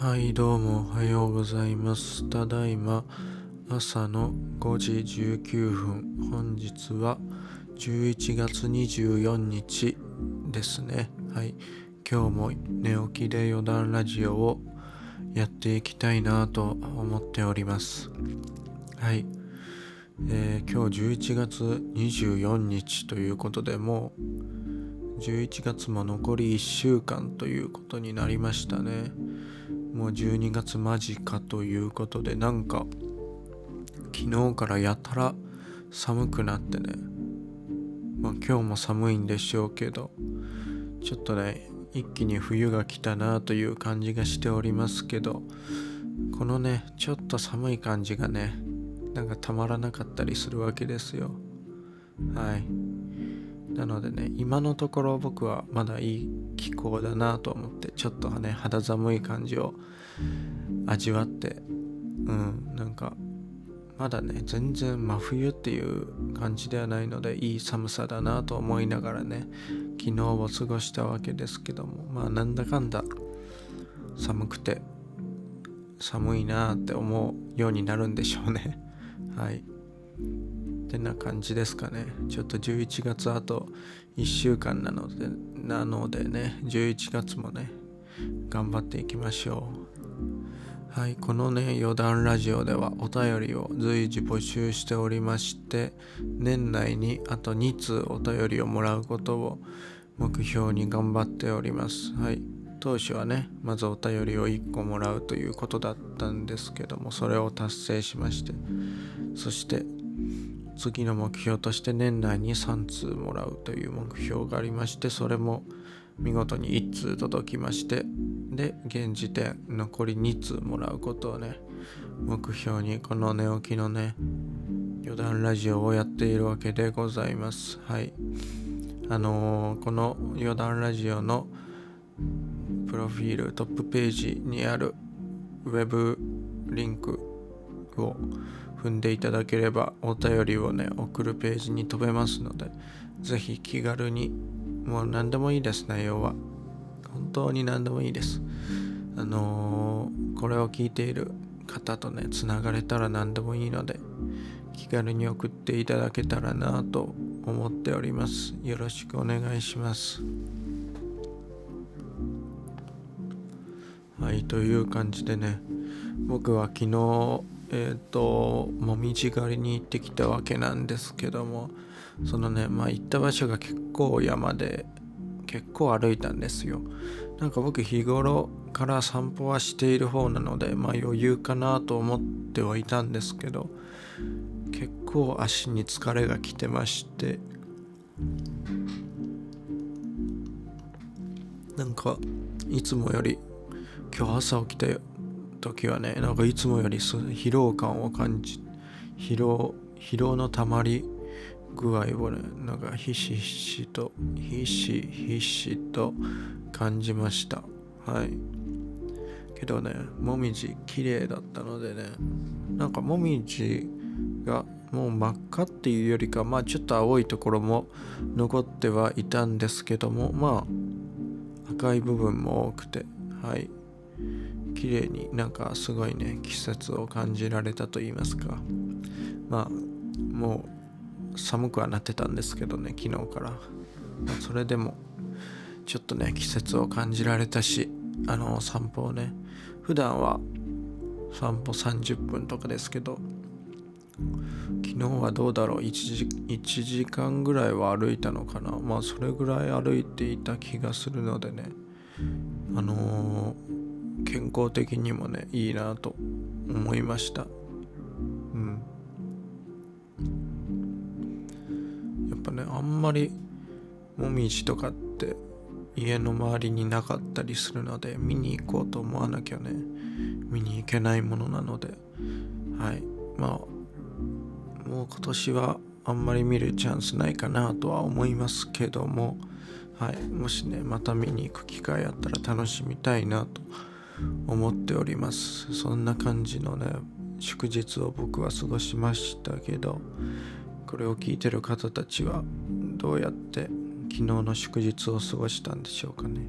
はい、どうもおはようございます。ただいま朝の5時19分。本日は11月24日ですね。はい、今日も寝起きで余談ラジオをやっていきたいなと思っております。はい、えー今日11月24日ということでもう11月も残り1週間ということになりましたね。もう12月間近ということでなんか昨日からやたら寒くなってね。まあ今日も寒いんでしょうけどちょっとね一気に冬が来たなという感じがしておりますけどこのねちょっと寒い感じがねなんかたまらなかったりするわけですよ。はい。なのでね今のところ僕はまだいい気候だなと思ってちょっとね肌寒い感じを味わってうんなんかまだね全然真冬っていう感じではないのでいい寒さだなと思いながらね昨日を過ごしたわけですけどもまあなんだかんだ寒くて寒いなって思うようになるんでしょうね。はい。てな感じですかね。ちょっと11月あと1週間なのでなのでね11月もね頑張っていきましょう。はいこのね余談ラジオではお便りを随時募集しておりまして年内にあと2通お便りをもらうことを目標に頑張っております。はい当初はねまずお便りを1個もらうということだったんですけどもそれを達成しましてそして次の目標として年内に3通もらうという目標がありましてそれも見事に1通届きましてで現時点残り2通もらうことをね目標にこの寝起きのね余談ラジオをやっているわけでございます。はい。あのーこの余談ラジオのプロフィールトップページにあるウェブリンクを踏んでいただければお便りをね送るページに飛べますのでぜひ気軽にもう何でもいいです内容は。本当に何でもいいです。あのーこれを聞いている方とねつながれたら何でもいいので気軽に送っていただけたらなと思っております。よろしくお願いします。はいという感じでね僕は昨日えっ、ともみじ狩りに行ってきたわけなんですけどもそのねまあ行った場所が結構山で結構歩いたんですよ。なんか僕日頃から散歩はしている方なのでまあ余裕かなと思ってはいたんですけど結構足に疲れが来てましてなんかいつもより今日朝起きた時はねなんかいつもより疲労感を感じ疲労疲労のたまり具合をねなんかひしひしとひしひしと感じました。はい。けどねもみじ綺麗だったのでねなんかもみじがもう真っ赤っていうよりかまあちょっと青いところも残ってはいたんですけどもまあ赤い部分も多くてはい。綺麗になんかすごいね季節を感じられたと言いますか。まあもう寒くはなってたんですけどね昨日から、まあそれでもちょっとね季節を感じられたしあの散歩をね普段は散歩30分とかですけど昨日はどうだろう？1時 ,1 時間ぐらいは歩いたのかな？まあそれぐらい歩いていた気がするのでね。あのー健康的にもねいいなと思いました。うん。やっぱねあんまりもみじとかって家の周りになかったりするので見に行こうと思わなきゃね見に行けないものなのではい。まあもう今年はあんまり見るチャンスないかなとは思いますけどもはい。もしねまた見に行く機会あったら楽しみたいなと思っております。そんな感じのね祝日を僕は過ごしましたけどこれを聞いてる方たちはどうやって昨日の祝日を過ごしたんでしょうかね。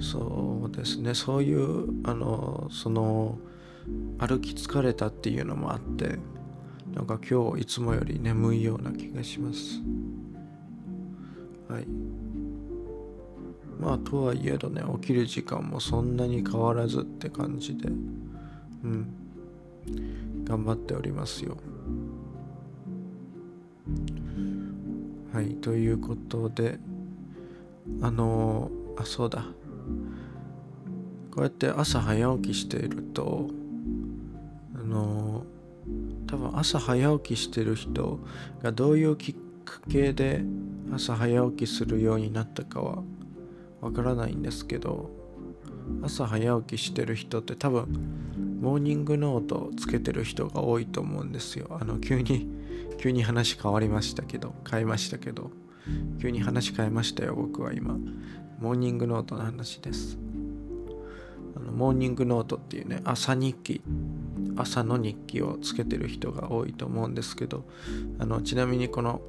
そうですね。そういうあのその歩き疲れたっていうのもあってなんか今日いつもより眠いような気がします。はい。まあとはいえどね起きる時間もそんなに変わらずって感じでうん。頑張っておりますよ。はいということであのあそうだ。こうやって朝早起きしているとあの多分朝早起きしてる人がどういうきっかけで朝早起きするようになったかはわからないんですけど朝早起きしてる人って多分モーニングノートつけてる人が多いと思うんですよ。あの急に急に話変わりましたけど変えましたけど急に話変えましたよ僕は今。モーニングノートの話です。あのモーニングノートっていうね朝日記朝の日記をつけてる人が多いと思うんですけどあのちなみにこの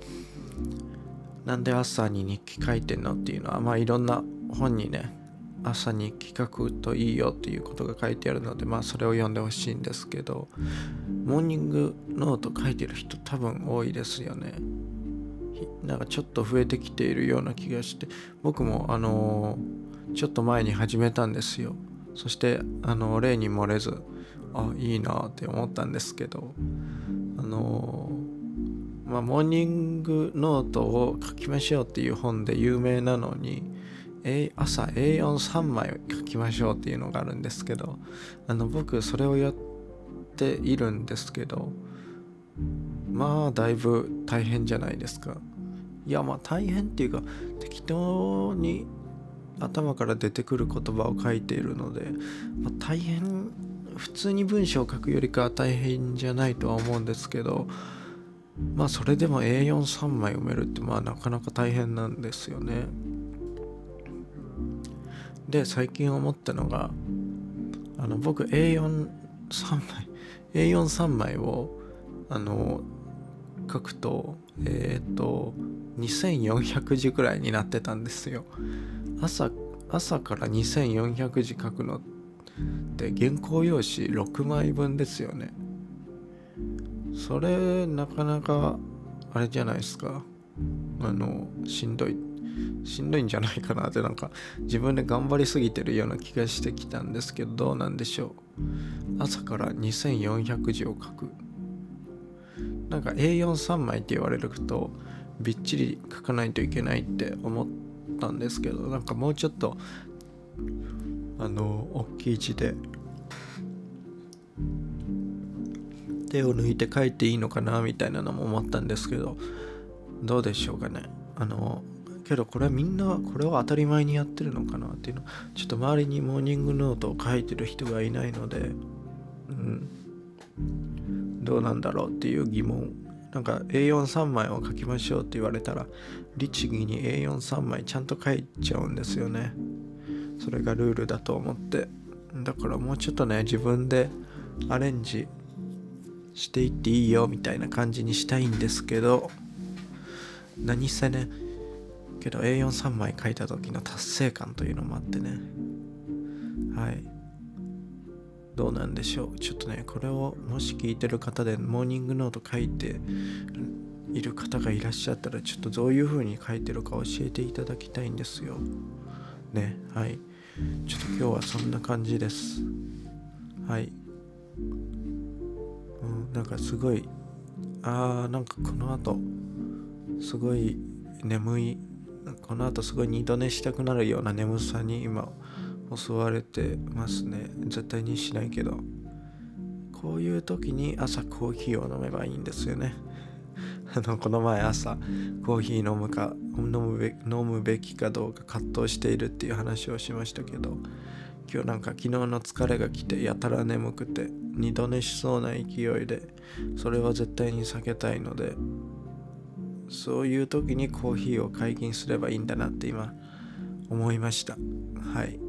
なんで朝に日記書いてんのっていうのはまあいろんな本にね朝に日記書くといいよっていうことが書いてあるのでまあそれを読んでほしいんですけどモーニングノート書いてる人多分多いですよね。なんかちょっと増えてきているような気がして僕もあのー、ちょっと前に始めたんですよ。そしてあの例に漏れずあいいなって思ったんですけどあのー、まあモーニングノートを書きましょうっていう本で有名なのに朝 A43 枚書きましょうっていうのがあるんですけどあの僕それをやっているんですけどまあだいぶ大変じゃないですか。いやまあ大変っていうか適当に頭から出てくる言葉を書いているので、まあ、大変普通に文章を書くよりかは大変じゃないとは思うんですけどまあそれでも A43 枚読めるってまあなかなか大変なんですよね。で最近思ったのがあの僕 A43 枚 A43 枚をあの書くとえっ、ー、と2400字くらいになってたんですよ。朝朝から2400字書くのって原稿用紙6枚分ですよね。それなかなかあれじゃないですか。あのしんどい。しんどいんじゃないかなってなんか自分で頑張りすぎてるような気がしてきたんですけどどうなんでしょう。朝から2400字を書く。なんか A43 枚って言われるとびっちり書かないといけないって思ったんですけどなんかもうちょっとあの大きい字で。手を抜いて書いていいのかなみたいなのも思ったんですけどどうでしょうかね。あのけどこれはみんなこれを当たり前にやってるのかなっていうのちょっと周りにモーニングノートを書いてる人がいないのでうん。どうなんだろうっていう疑問。なんか A43 枚を書きましょうって言われたら律儀に A43 枚ちゃんと書いちゃうんですよね。それがルールだと思って。だからもうちょっとね自分でアレンジしていっていいよみたいな感じにしたいんですけど何せねけど A43 枚書いた時の達成感というのもあってね。はい。どうなんでしょう。ちょっとねこれをもし聞いてる方でモーニングノート書いている方がいらっしゃったらちょっとどういう風に書いてるか教えていただきたいんですよ。ね。はい。ちょっと今日はそんな感じです。はい、うん、なんかすごいあーなんかこの後すごい眠いこの後すごい二度寝したくなるような眠さに今襲われてますね。絶対にしないけど。こういう時に朝コーヒーを飲めばいいんですよね。あのこの前朝コーヒー飲むか飲むべ飲むべきかどうか葛藤しているっていう話をしましたけど。今日なんか昨日の疲れが来てやたら眠くて二度寝しそうな勢いでそれは絶対に避けたいのでそういう時にコーヒーを解禁すればいいんだなって今思いました。はい。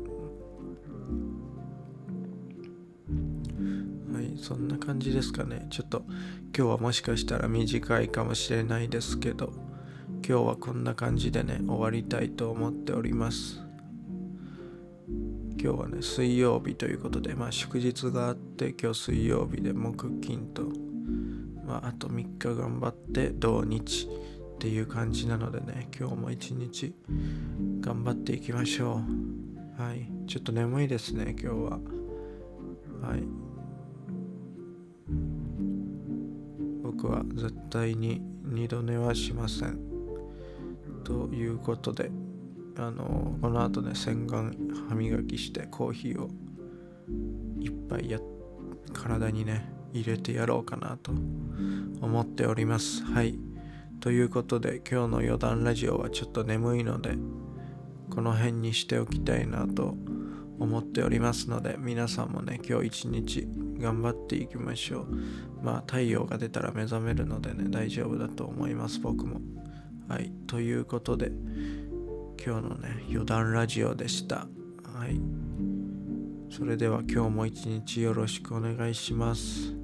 はいそんな感じですかね。ちょっと今日はもしかしたら短いかもしれないですけど今日はこんな感じでね終わりたいと思っております。今日はね水曜日ということでまあ祝日があって今日水曜日で木金とまああと3日頑張って土日っていう感じなのでね今日も一日頑張っていきましょう。はい。ちょっと眠いですね今日は。はい。僕は絶対に二度寝はしません。ということであのこの後ね洗顔歯磨きしてコーヒーをいっぱいや体にね入れてやろうかなと思っております。はい。ということで今日の余談ラジオはちょっと眠いのでこの辺にしておきたいなと思っておりますので皆さんもね今日一日頑張っていきましょう。まあ太陽が出たら目覚めるのでね大丈夫だと思います僕も。はい。ということで今日のね余談ラジオでした。はい。それでは今日も一日よろしくお願いします。